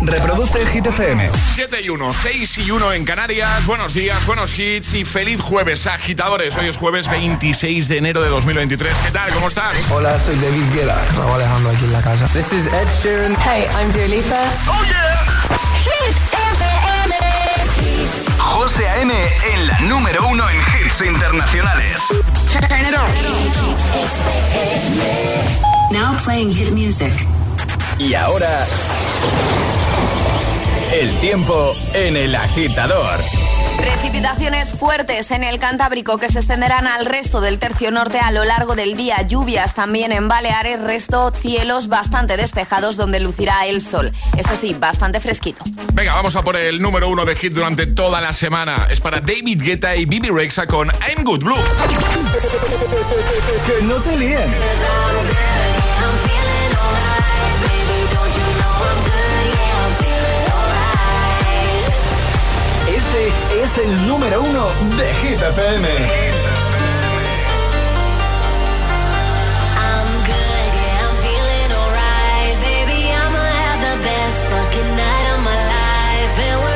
Reproduce el Hit FM. 7 y 1, 6 y 1 en Canarias. Buenos días, buenos hits y feliz jueves, agitadores. Hoy es jueves 26 de enero de 2023. ¿Qué tal? ¿Cómo estás? Hola, soy David Guetta. Raúl Alejandro aquí en la casa. This is Ed Sheeran. Hey, I'm Dua Lipa. ¡Oh, yeah! Hit FM. José A.M. en la número uno en hits internacionales. Turn it on. Now playing hit music. Y ahora... El tiempo en el agitador. Precipitaciones fuertes en el Cantábrico que se extenderán al resto del tercio norte a lo largo del día. Lluvias también en Baleares, resto cielos bastante despejados donde lucirá el sol. Eso sí, bastante fresquito. Venga, vamos a por el número uno de hit durante toda la semana. Es para David Guetta y Bibi Rexa con I'm Good Blue. Que no te líen. Es el número uno de Hit FM. Fucking night of my life.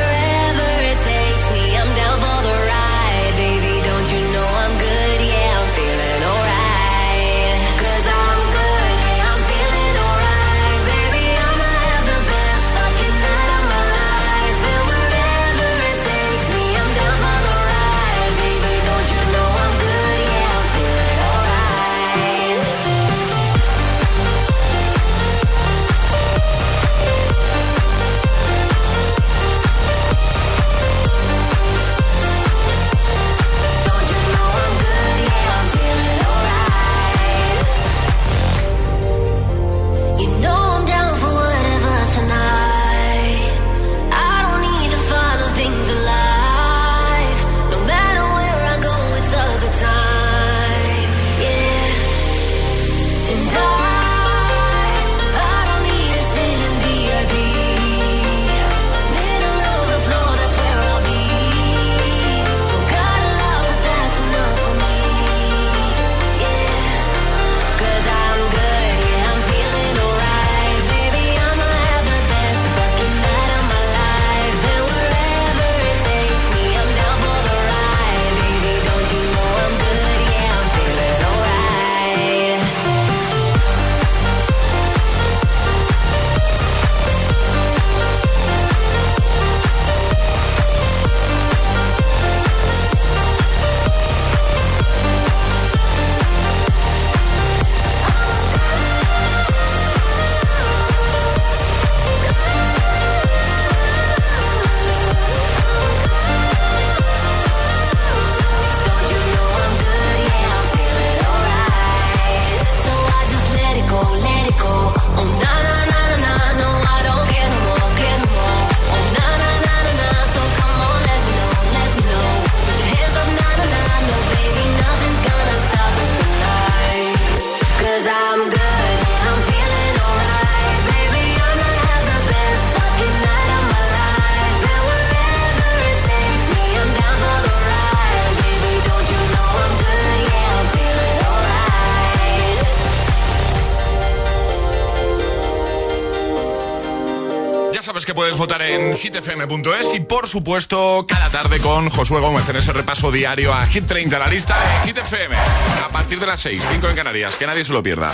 Sabes que puedes votar en hitfm.es y por supuesto cada tarde con Josué Gómez en ese repaso diario a Hit 30, la lista de Hit FM. A partir de las 6, 5 en Canarias, que nadie se lo pierda.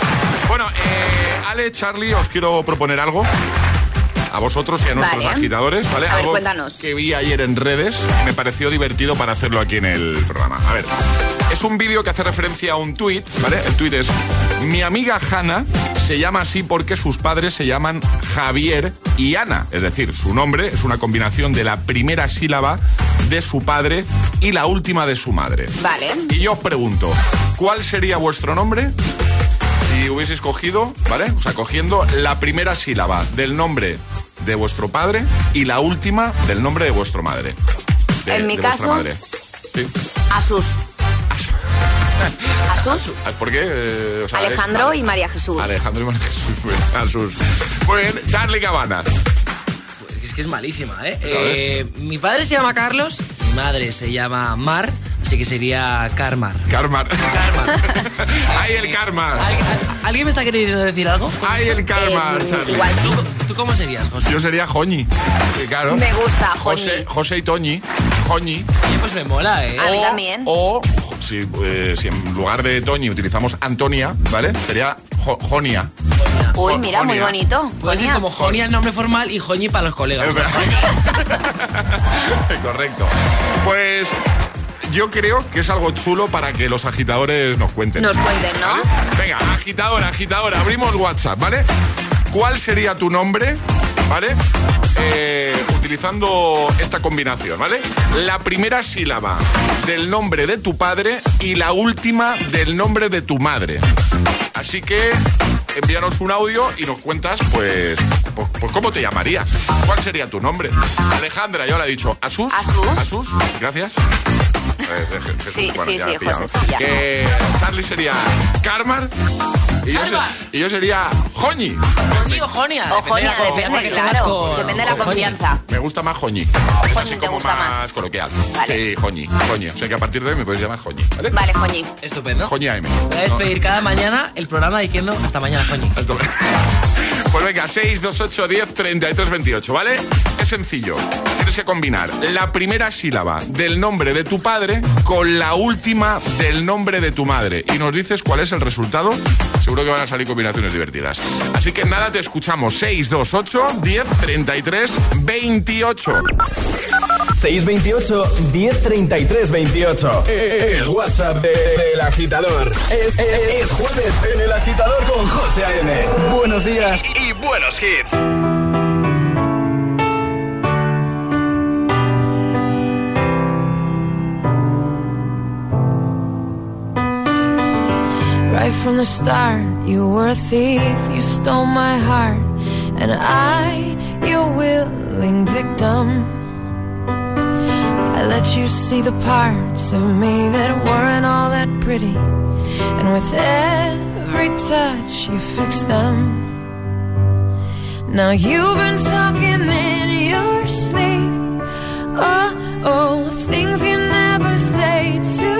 Bueno, eh, Ale, Charlie, os quiero proponer algo. A vosotros y a nuestros Vale. agitadores, ¿vale? A ver, Algo cuéntanos. que vi ayer en redes me pareció divertido para hacerlo aquí en el programa. A ver, es un vídeo que hace referencia a un tuit, ¿vale? El tuit es, mi amiga Hanna se llama así porque sus padres se llaman Javier y Ana. Es decir, su nombre es una combinación de la primera sílaba de su padre y la última de su madre. Vale. Y yo os pregunto, ¿cuál sería vuestro nombre si hubieseis cogido, ¿vale? O sea, cogiendo la primera sílaba del nombre de vuestro padre y la última del nombre de vuestra madre. De- En mi de caso- madre. Sí. Asus. Asus. ¿Por qué? Eh, o sea, Alejandro Ale- y María Jesús. Alejandro y María Jesús. Asus. Muy bien, Charlie Cabana. Pues es que es malísima, ¿eh? Eh, Mi padre se llama Carlos, mi madre se llama Mar, Así que sería Karmar. Karma. Karma. ¡Ay, el karma! ¿Al- al- ¿Alguien me está queriendo decir algo? ¡Ay, el karma, Eh, Charlie! igual sí. ¿Tú, tú cómo serías, José? Yo sería Joñi. Claro. Me gusta, Joñi. José y Toñi. Joñi. Oye, pues me mola, ¿eh? A mí O- también. O, si, eh, si en lugar de Toñi utilizamos Antonia, ¿vale? Sería Jo- Jonia. Uy, mira, muy bonito. Puede ser Jonia. como Jonia el nombre formal y Joñi para los colegas. Correcto. Pues yo creo que es algo chulo para que los agitadores nos cuenten. Nos cuenten, ¿no? ¿Vale? Venga, agitadora, agitadora, abrimos WhatsApp, ¿vale? ¿Cuál sería tu nombre, ¿vale? Eh, utilizando esta combinación, ¿vale? La primera sílaba del nombre de tu padre y la última del nombre de tu madre. Así que envíanos un audio y nos cuentas, pues, pues, pues, cómo te llamarías. ¿Cuál sería tu nombre? Alejandra, yo le he dicho Asus. Asus. Asus, gracias. Jesús, Sí, sí, sí. José, sí, ya. Que Charlie sería Karmar y yo, y sería Joñi. Joñi o Jonia. O Jonia, depende, claro. Depende de la confianza. Me gusta más Joñi. Es Joñi así te como gusta más, más. coloquial. Vale. Sí, Joñi, Joñi. O sea que a partir de hoy me puedes llamar Joñi, ¿vale? Vale, Joñi. Estupendo. Joñi AM. Voy a despedir cada mañana el programa diciendo hasta mañana, Joñi. Esto- Pues venga, 628 10 33 28, ¿vale? Es sencillo. Tienes que combinar la primera sílaba del nombre de tu padre con la última del nombre de tu madre. Y nos dices cuál es el resultado. Seguro que van a salir combinaciones divertidas. Así que nada, te escuchamos. 628 10 33 28. 628 1033 28. El WhatsApp de- del agitador. Es, es- es jueves en el agitador con José A.M. Buenos días y buenos hits. Right from the start, you were a thief, you stole my heart, and I, your willing victim. I let you see the parts of me that weren't all that pretty, and with every touch, you fixed them. Now you've been talking in your sleep. Oh, oh, things you never say to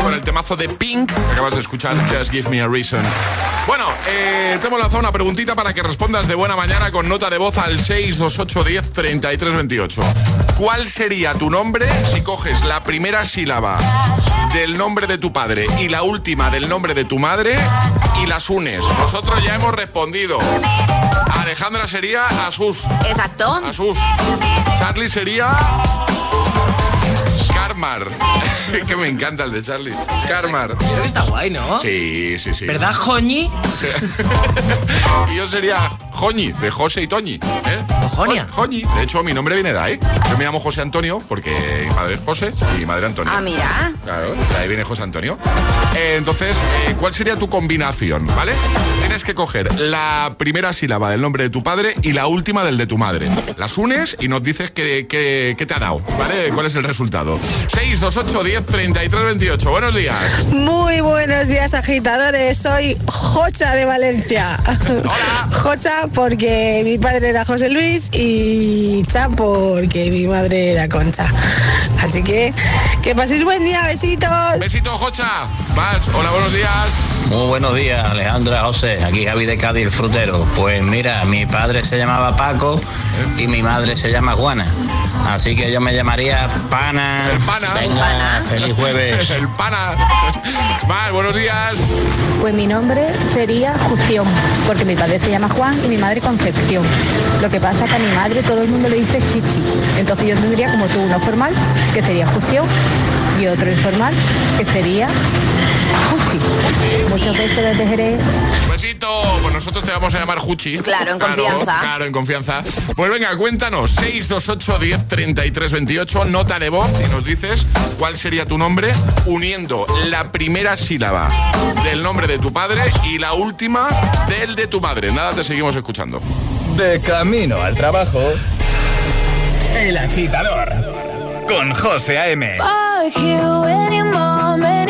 Con el temazo de Pink, que acabas de escuchar, Just Give Me a Reason. Bueno, eh, te hemos lanzado una preguntita para que respondas de buena mañana con nota de voz al 628 10 33 28. ¿Cuál sería tu nombre si coges la primera sílaba del nombre de tu padre y la última del nombre de tu madre y las unes? Nosotros ya hemos respondido. Alejandra sería Asus. Exacto. Asus. Charlie sería. Carmar. que me encanta el de Charlie. Carmar. Creo que está guay, ¿no? Sí, sí, sí. ¿Verdad, Joñi? y yo sería Joñi, de José y Toñi. ¿eh? Jo- Joñi. De hecho, mi nombre viene de ahí. Yo me llamo José Antonio porque mi padre es José y mi madre Antonio. Ah, mira. Claro, de ahí viene José Antonio. Eh, entonces, eh, ¿cuál sería tu combinación? ¿Vale? Tienes que coger la primera sílaba del nombre de tu padre y la última del de tu madre. Las unes y nos dices qué, qué- qué te ha dado, ¿vale? ¿Cuál es el resultado? 628 10 33 28. Buenos días. Muy buenos días, agitadores. Soy Jocha de Valencia. Jocha porque mi padre era José Luis y Cha porque mi madre era Concha. Así que que paséis buen día, besitos. Besito, Jocha. Vas. Hola, buenos días. Muy buenos días, Alejandra, José. Aquí Javi de Cádiz, el frutero. Pues mira, mi padre se llamaba Paco y mi madre se llama Juana. Así que yo me llamaría Pana. El pana. Venga, feliz jueves. El pana. Más, buenos días. Pues mi nombre sería Justión, porque mi padre se llama Juan y mi madre Concepción. Lo que pasa es que a mi madre todo el mundo le dice Chichi. Entonces yo tendría como tú uno formal, que sería Justión, y otro informal, que sería Juchi. Muchos besos desde Jerez. Besito. Pues nosotros te vamos a llamar Juchi. Claro, en confianza. Claro, en confianza. Pues venga, cuéntanos. 628 10 33 28. Nota de voz y nos dices cuál sería tu nombre uniendo la primera sílaba del nombre de tu padre y la última del de tu madre. Nada, te seguimos escuchando. De camino al trabajo. El agitador. Con José A.M.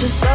just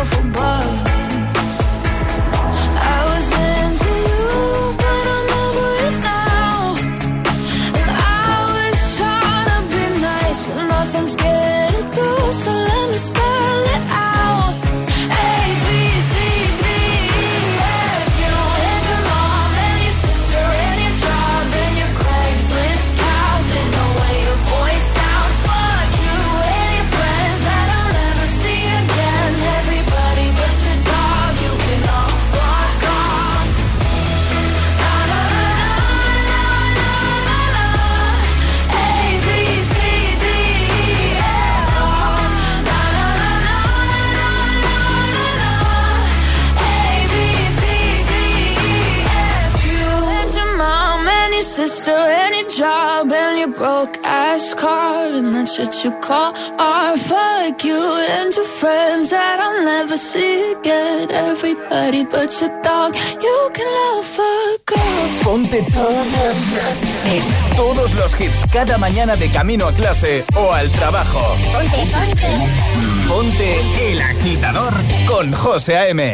ass car, and that's what you call art. Fuck you and your friends that I'll never see again. Everybody but your dog, you can love a girl. Ponte todos, todos los hits cada mañana de camino a clase o al trabajo. Ponte, ponte. Ponte el agitador con José A.M.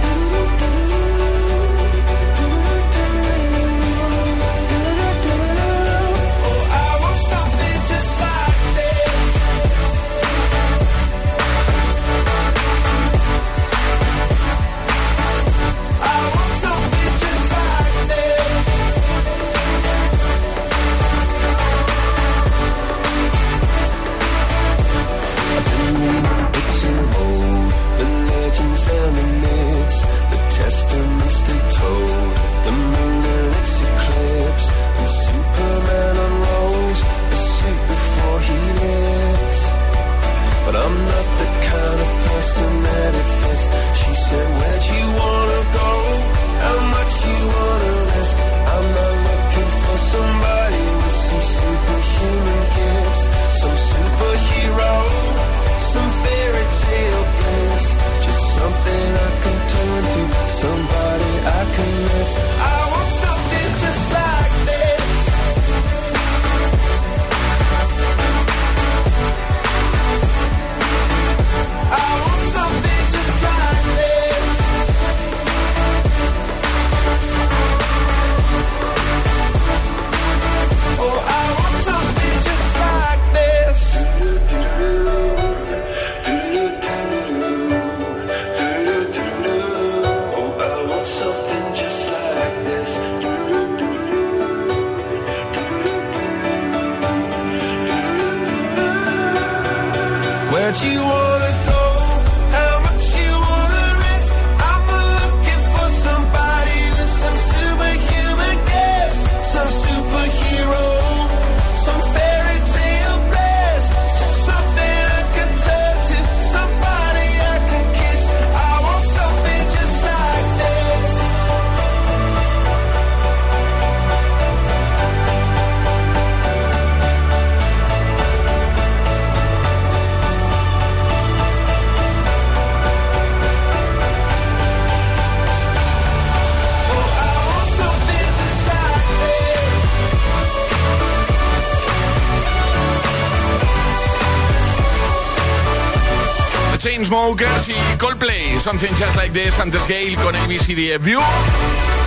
Something Just Like This, antes Gale con ABCDF View.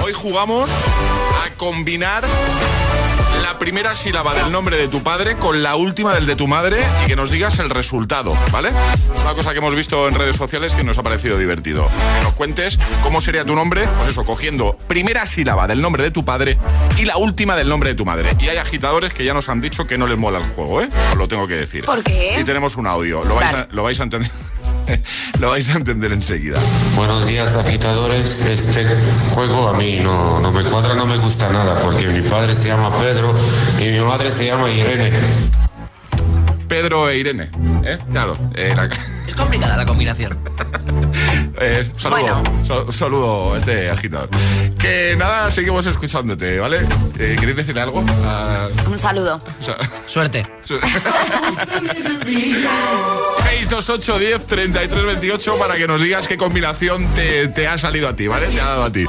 Hoy jugamos a combinar la primera sílaba del nombre de tu padre con la última del de tu madre y que nos digas el resultado, ¿vale? Una cosa que hemos visto en redes sociales que nos ha parecido divertido. Que nos cuentes cómo sería tu nombre, pues eso, cogiendo primera sílaba del nombre de tu padre y la última del nombre de tu madre. Y hay agitadores que ya nos han dicho que no les mola el juego, ¿eh? Os lo tengo que decir. ¿Por qué? Y tenemos un audio, lo vais, Vale. a, lo vais a entender. lo vais a entender enseguida. Buenos días agitadores, este juego a mí no, no me cuadra, no me gusta nada porque mi padre se llama Pedro y mi madre se llama Irene. Pedro e Irene, ¿eh? Claro. eh, la- Es complicada la combinación. eh, saludo, sal- saludo a este agitador. Que nada, seguimos escuchándote, ¿vale? Eh, ¿Queréis decirle algo? Ah, Un saludo. o sea, Suerte. 628 10 33 28 para que nos digas qué combinación te, te ha salido a ti, ¿vale? Te ha dado a ti.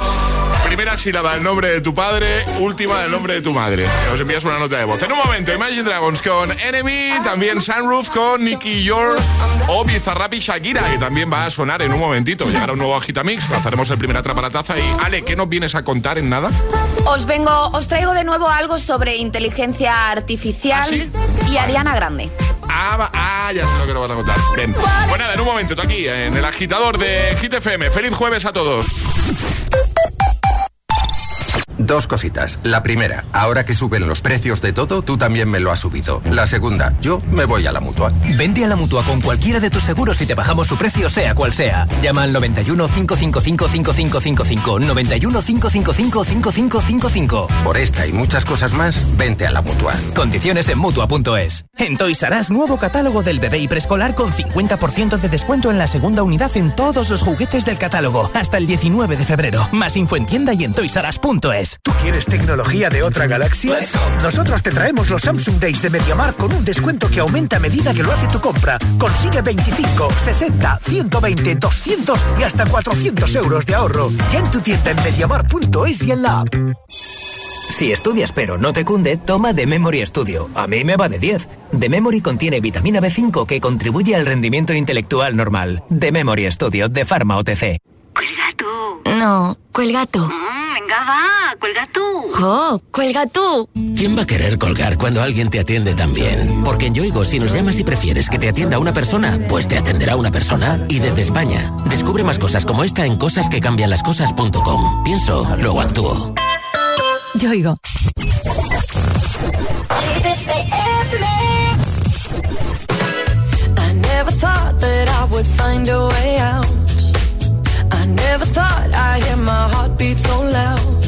Primera sílaba del nombre de tu padre, última del nombre de tu madre. Nos envías una nota de voz. En un momento, Imagine Dragons con Enemy, también Sunroof con Nicky York o Bizarrap y Shakira, que también va a sonar en un momentito. Llegará un nuevo Agitamix, lanzaremos el primer atrapa la taza y Ale, ¿qué nos vienes a contar en nada? Os vengo, os traigo de nuevo algo sobre inteligencia artificial y Ariana Grande. Ah, ah, ya sé lo que nos vas a contar. Bien. Pues nada, en un momento, tú aquí, en el agitador de Hit FM. Feliz jueves a todos. Dos cositas. La primera, ahora que suben los precios de todo, tú también me lo has subido. La segunda, yo me voy a la mutua. Vente a la mutua con cualquiera de tus seguros y te bajamos su precio, sea cual sea. Llama al 91 555 5555. 91 555 5555. Por esta y muchas cosas más, vente a la mutua. Condiciones en mutua.es. En Toys R Us, nuevo catálogo del bebé y preescolar con 50% de descuento en la segunda unidad en todos los juguetes del catálogo. Hasta el 19 de febrero. Más info en tienda y en toysras.es. ¿Tú quieres tecnología de otra galaxia? Nosotros te traemos los Samsung Days de MediaMark con un descuento que aumenta a medida que lo hace tu compra. Consigue 25, 60, 120, 200 y hasta 400 euros de ahorro. Ya en tu tienda en MediaMark.es y en la app. Si estudias pero no te cunde, toma The Memory Studio. A mí me va de 10. The Memory contiene vitamina B5 que contribuye al rendimiento intelectual normal. The Memory Studio de Pharma OTC. Cuelga tú. No, cuelga tú. Mm, venga, va, cuelga tú. Jo, cuelga tú. ¿Quién va a querer colgar cuando alguien te atiende tan bien? Porque en Yoigo, si nos llamas y prefieres que te atienda una persona, pues te atenderá una persona. Y desde España, descubre más cosas como esta en cosasquecambianlascosas.com. Pienso, luego actúo. Yo oigo. I never thought that I would find a way out. Never thought I'd hear my heartbeat so loud.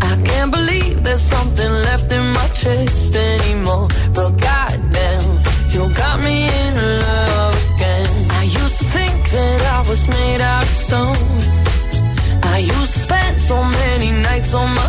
I can't believe there's something left in my chest anymore. But goddamn, you got me in love again. I used to think that I was made out of stone. I used to spend so many nights on my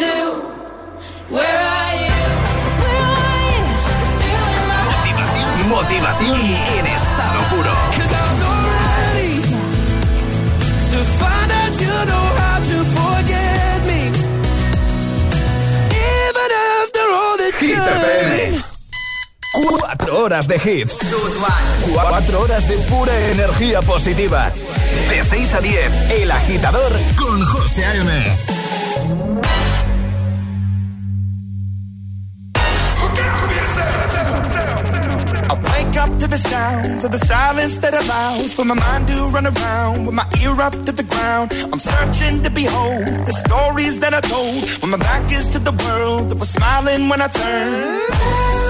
You? Still in my Motivación en estado puro. To find out you know how to forget me. Even after all this Hit. FM. Cuatro horas de hits. Cuatro horas de pura energía positiva. De 6 a 10, El Agitador con José A.M. To the sounds of the silence that allows for my mind to run around with my ear up to the ground. I'm searching to behold the stories that I told when my back is to the world that was smiling when I turned.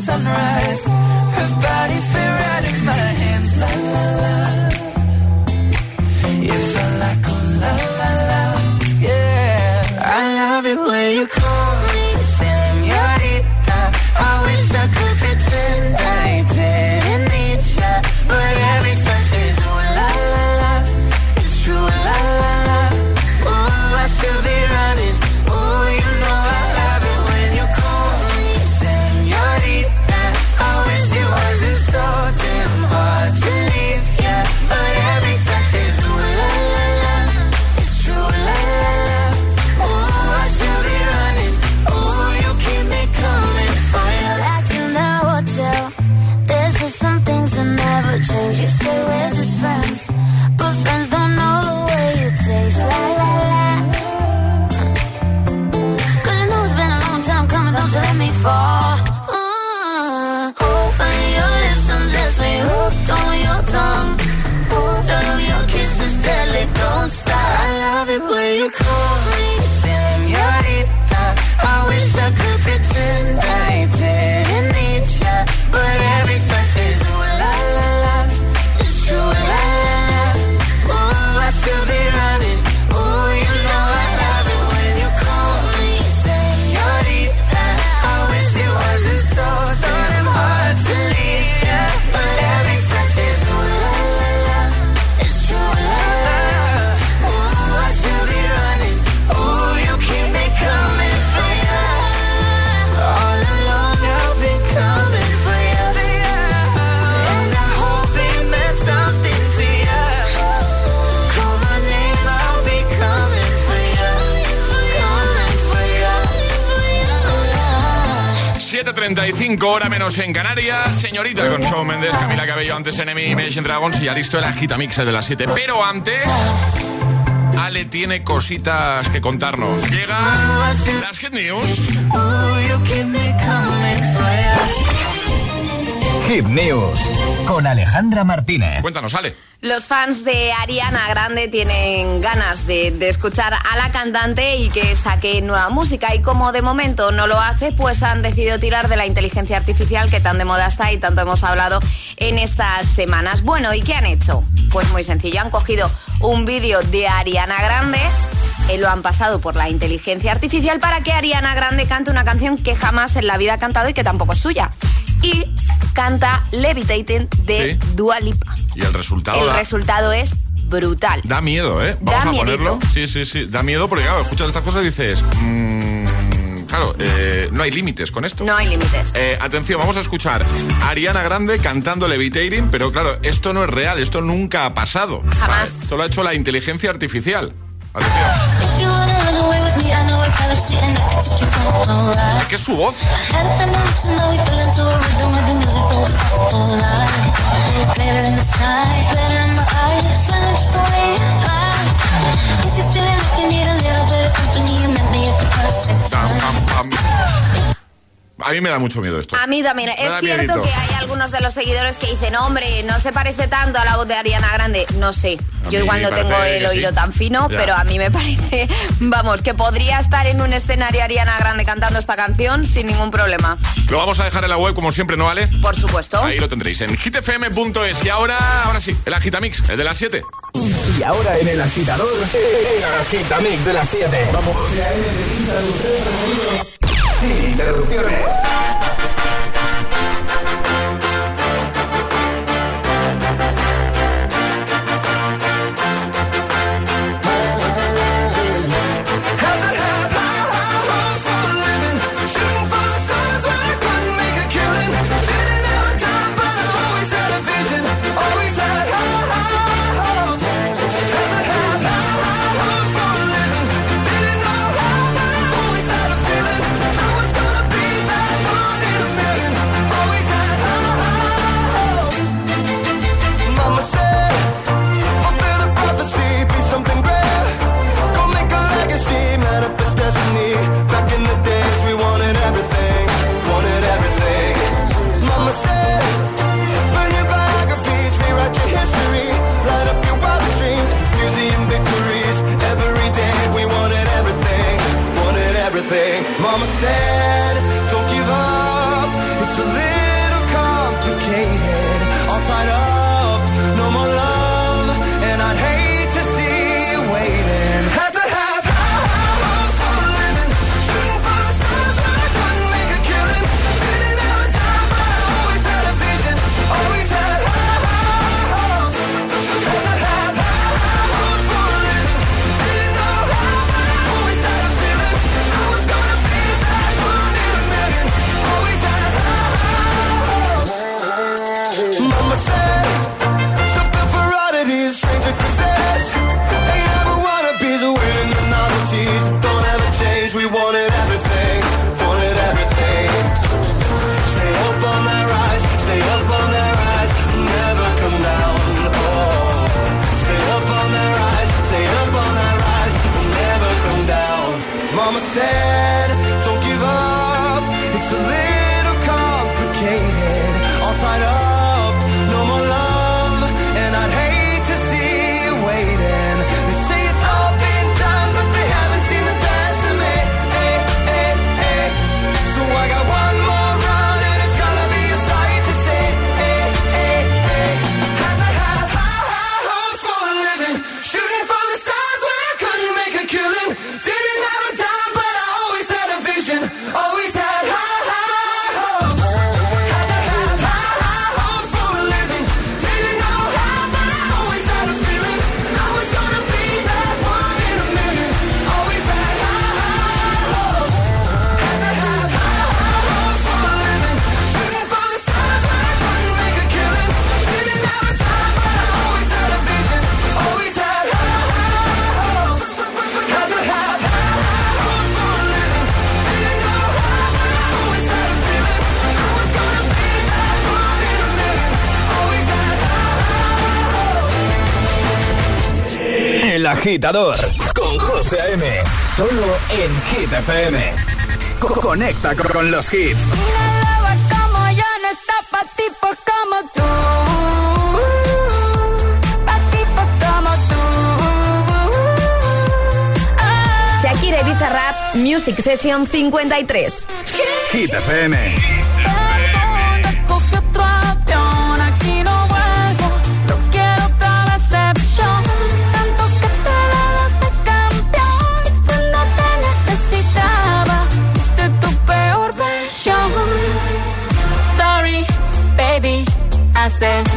sunrise. 8.35, hora menos en Canarias. Señorita con Shawn Mendes, Camila Cabello, antes Enemy, Imagine Dragons y ya listo el agita mix de las 7. Pero antes, Ale tiene cositas que contarnos. Llega las Hit News. Hit News con Alejandra Martínez. Cuéntanos, Ale. Los fans de Ariana Grande tienen ganas de, de escuchar a la cantante y que saque nueva música y como de momento no lo hace, pues han decidido tirar de la inteligencia artificial que tan de moda está y tanto hemos hablado en estas semanas. Bueno, ¿y qué han hecho? Pues muy sencillo, han cogido un vídeo de Ariana Grande eh, lo han pasado por la inteligencia artificial para que Ariana Grande cante una canción que jamás en la vida ha cantado y que tampoco es suya. Y canta Levitating de Sí. Dua Lipa. Y el resultado El da, resultado es brutal. da miedo, ¿eh? Vamos Da a ponerlo. miedito. Sí, sí, sí. Da miedo porque, claro, escuchas estas cosas y dices. mm, claro, eh, no hay límites con esto. No hay límites. Eh, atención, vamos a escuchar a Ariana Grande cantando Levitating, pero claro, esto no es real, esto nunca ha pasado. Jamás. Esto lo ha hecho la inteligencia artificial. Atención. ¿Qué es su voz? Pam, pam, pam. A mí me da mucho miedo esto. A mí también. Me Es cierto miedito. que hay algunos de los seguidores que dicen, hombre, no se parece tanto a la voz de Ariana Grande. No sé. A Yo igual no tengo el oído sí. tan fino, Ya. pero a mí me parece, vamos, que podría estar en un escenario Ariana Grande cantando esta canción sin ningún problema. Lo vamos a dejar en la web como siempre, ¿no vale? Por supuesto. Ahí lo tendréis en hitfm.es. Y ahora, ahora sí, el Agitamix, el de las 7. Y ahora en el agitador, el agitamix de las 7. Vamos. Sin interrupciones. Agitador con José A.M. Solo en Hit FM. Co- Conecta con, con los hits. Una como yo no está pa' tipos como tú. Pa' tipos como tú. Shakira y Bizarrap Music Session 53. Hit FM. Hace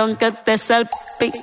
perdón que te salpique.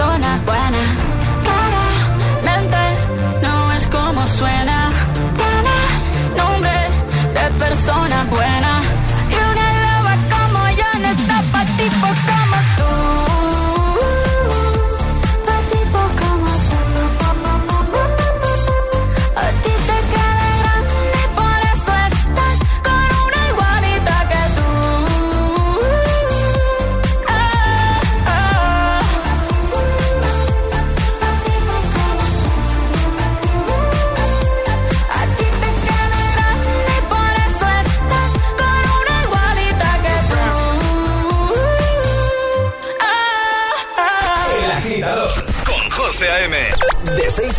persona buena. Claramente no es como suena. Tiene nombre de persona buena.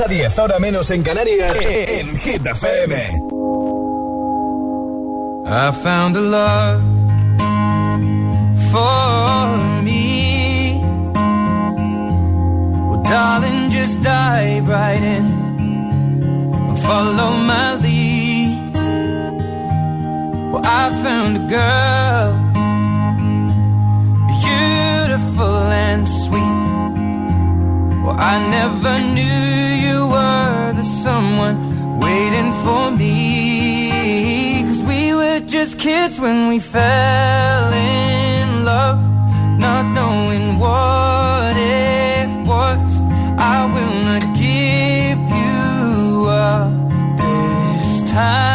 6 a 10, ahora menos en Canarias, en Hit FM. I found a love for me. Well, darling, just dive right in follow my lead. Well, I found a girl, beautiful and sweet. Well, I never knew you were the someone waiting for me. Cause we were just kids when we fell in love, not knowing what it was. I will not give you up this time.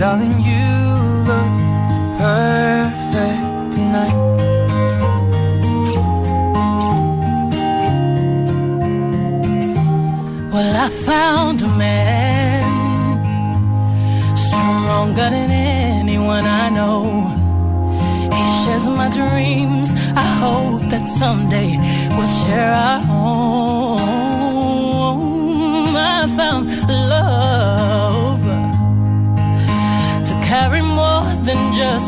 Darling. You look perfect tonight. Well, I found a man stronger than anyone I know. He shares my dreams. I hope that someday we'll share our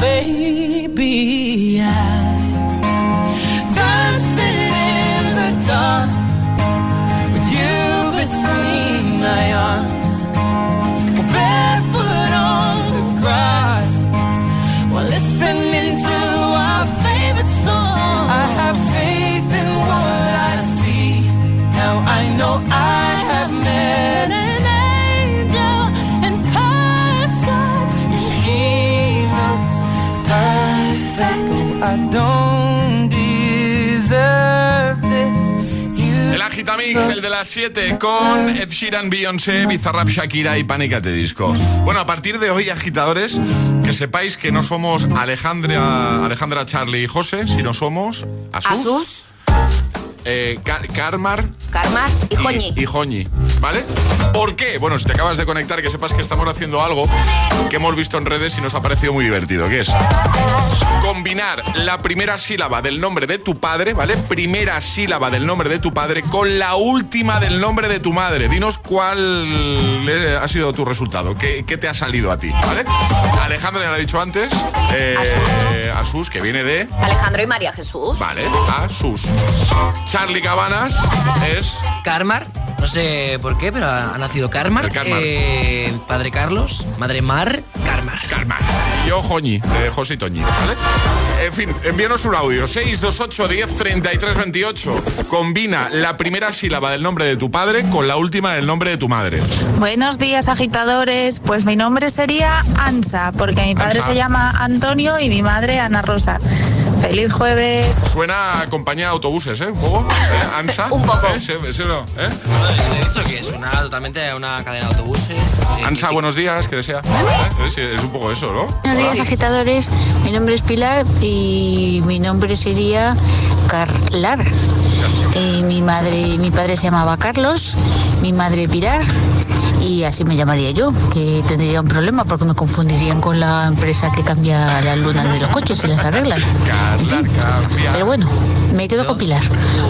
baby, El Agitamix, el de las 7, con Ed Sheeran, Beyoncé, Bizarrap, Shakira y Panic! at the Disco. Bueno, a partir de hoy, agitadores, que sepáis que no somos Alejandra, Alejandra Charlie y José, sino somos Asus, Asus, eh, Car- Carmar Karmar y Joñi. y Joñi, ¿vale? ¿Por qué? Bueno, si te acabas de conectar, que sepas que estamos haciendo algo que hemos visto en redes y nos ha parecido muy divertido, que es combinar la primera sílaba del nombre de tu padre, ¿vale? Primera sílaba del nombre de tu padre con la última del nombre de tu madre. Dinos cuál eh, ha sido tu resultado, qué, qué te ha salido a ti, ¿vale? Alejandra ya lo ha dicho antes, eh, Asus, que viene de... Alejandro y María Jesús. Vale, Asus. Charlie Cabanas es... Carmar, no sé por qué, pero ha, nacido Carmar. El Carmar. Eh, padre Carlos, madre Mar, Carmar. Yo, Joñi, de José y Toñi, ¿vale? En fin, envíanos un audio. 628 10 33 28. Combina la primera sílaba del nombre de tu padre con la última del nombre de tu madre. Buenos días, agitadores. Pues mi nombre sería Ansa, porque mi padre Ansa. se llama Antonio y mi madre Ana Rosa. Feliz jueves. Suena a compañía de autobuses, ¿eh? Un poco. ¿Eh? ¿Ansa? Un poco. ¿Eh? ¿Sí, sí no? ¿Eh? Yo he dicho que suena totalmente a una cadena de autobuses. eh, Ansa, buenos días, que desea. ¿Eh? Es, es un poco eso, ¿no? Buenos días, agitadores. Mi nombre es Pilar y mi nombre sería Carlar. Mi madre, mi padre se llamaba Carlos, mi madre Pilar y así me llamaría yo, que tendría un problema porque me confundirían con la empresa que cambia las lunas de los coches y las arregla. Carla cambia. Pero bueno, me quedo con Pilar.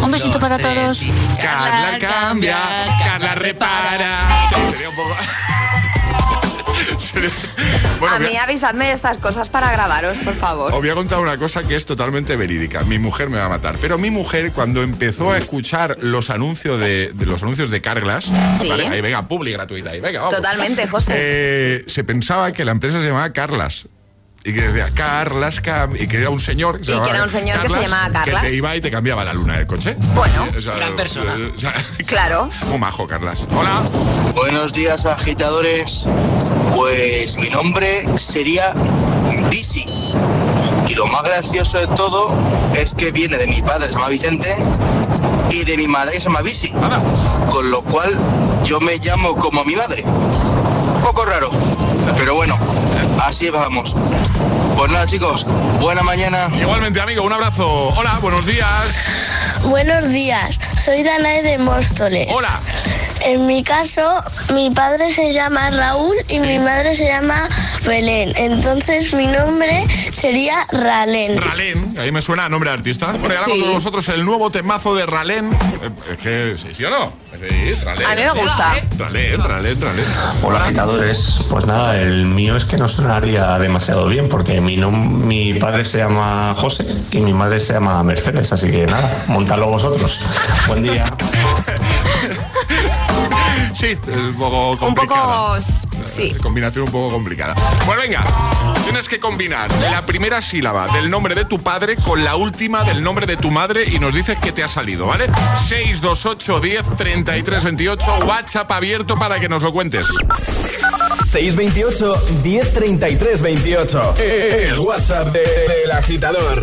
Un besito para todos. Carla cambia, Carla repara. Sí, sería un poco. Bueno, a mí avisadme estas cosas para grabaros, por favor. Os voy a contar una cosa que es totalmente verídica. Mi mujer me va a matar. Pero mi mujer, cuando empezó a escuchar los anuncios de, de los anuncios de Carglass, Sí. ¿vale? ahí venga, publi gratuita, ahí venga, vamos. Totalmente, José. Eh, se pensaba que la empresa se llamaba Carlas. Y que decía Carlas Cam- y que era un señor se Y que era un señor que se llamaba Carlas. que te iba y te cambiaba la luna del coche Bueno, o sea, gran persona. eh, o sea, Claro. muy majo Carlas hola Buenos días, agitadores. Pues mi nombre sería Bisi. Y lo más gracioso de todo es que viene de mi padre, se llama Vicente, y de mi madre, que se llama Bisi. Con lo cual yo me llamo como mi madre. Un poco raro, pero bueno, así vamos. Pues nada, chicos, buena mañana. igualmente amigo un abrazo hola buenos días Buenos días, soy Danae de Móstoles. Hola. En mi caso, mi padre se llama Raúl y mi madre se llama Belén. Entonces mi nombre sería Ralén. Ralén, ahí me suena a nombre de artista. Bueno, y ahora Sí. con todos vosotros el nuevo temazo de Ralén. Eh, Es que, ¿sí, sí o no? Sí, Ralén. A mí me gusta. Ralén, Ralén, Ralén. Hola agitadores, pues nada, el mío es que no sonaría demasiado bien porque mi, nom- mi padre se llama José y mi madre se llama Mercedes, así que nada, montadlo vosotros. Buen día. Sí, es un poco Un complicada. poco. Sí. Combinación un poco complicada. Bueno, venga, tienes que combinar la primera sílaba del nombre de tu padre con la última del nombre de tu madre y nos dices qué te ha salido, ¿vale? 628 10 33 28, WhatsApp abierto para que nos lo cuentes. 628 1033 28. El WhatsApp de- del agitador.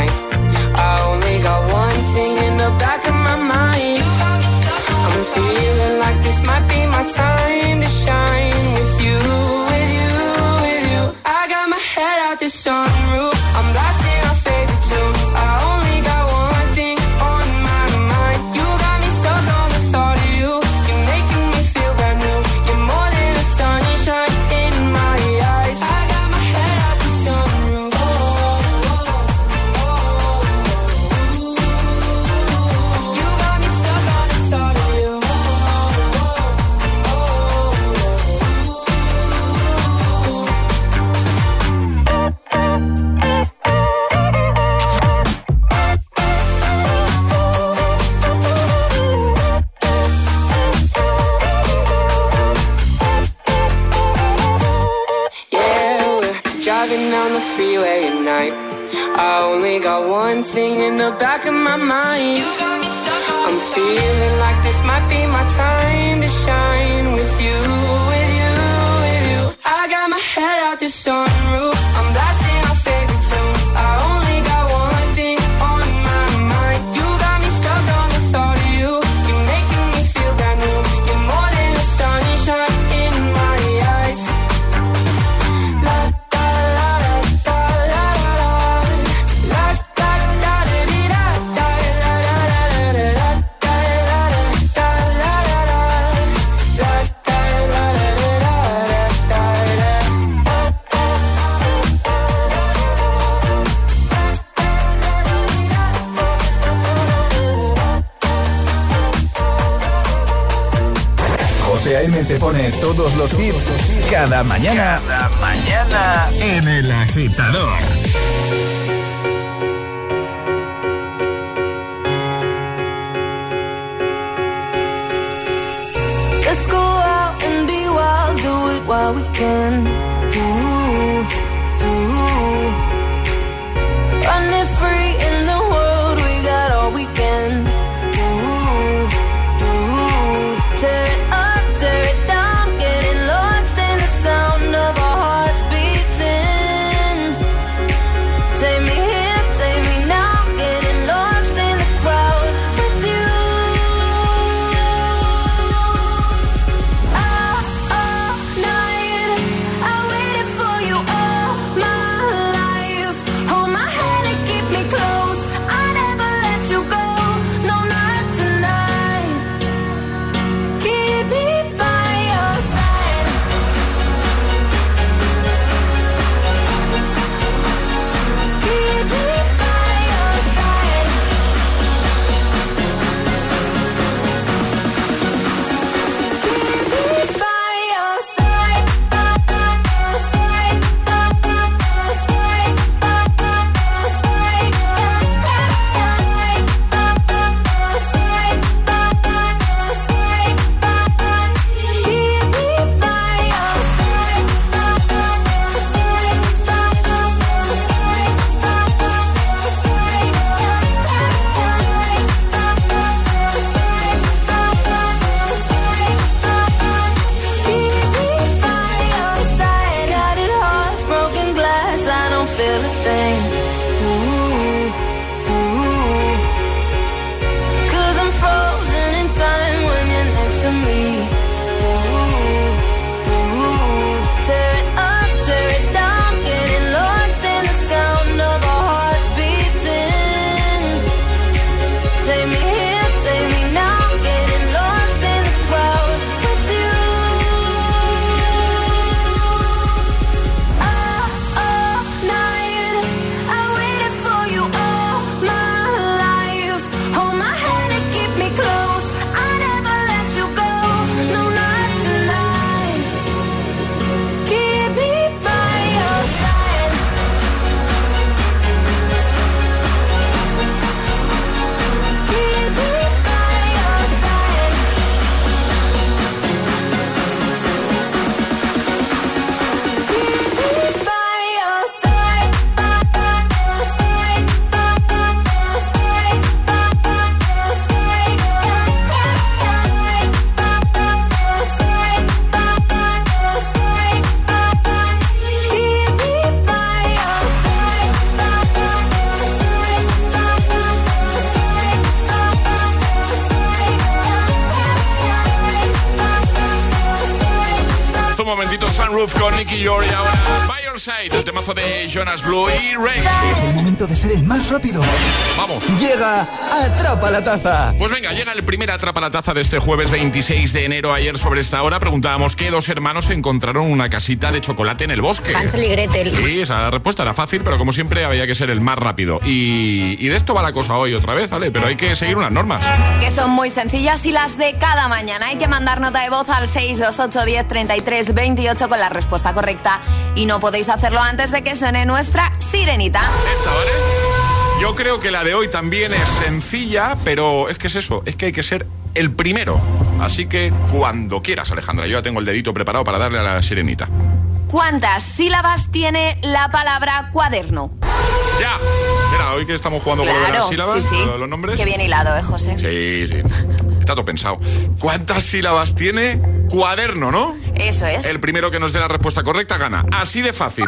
Todos los hits cada mañana. Cada mañana en el agitador. Es el momento de ser el más rápido. Vamos. Llega Atrapa la Taza. Pues venga, llega el primer Atrapa la Taza de este jueves 26 de enero. Ayer sobre esta hora preguntábamos qué dos hermanos encontraron una casita de chocolate en el bosque. Hansel y Gretel. Sí, esa respuesta era fácil, pero como siempre había que ser el más rápido. Y, y de esto va la cosa hoy otra vez, ¿vale? Pero hay que seguir unas normas. Que son muy sencillas y las de cada mañana. Hay que mandar nota de voz al 628 10 33 28 con la respuesta correcta. Y no podéis hacerlo antes de que suene nuestra sirenita. Esta, ¿vale? Yo creo que la de hoy también es sencilla, pero es que es eso, es que hay que ser el primero. Así que cuando quieras, Alejandra, yo ya tengo el dedito preparado para darle a la sirenita. ¿Cuántas sílabas tiene la palabra cuaderno? ¡Ya! Mira, hoy que estamos jugando con lo de las Claro, sílabas, sí, sí. los nombres. Qué bien hilado, ¿eh, José? Sí, sí. Está todo pensado. ¿Cuántas sílabas tiene cuaderno, no? Eso es. El primero que nos dé la respuesta correcta gana. Así de fácil.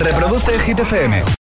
Reproduce Hit.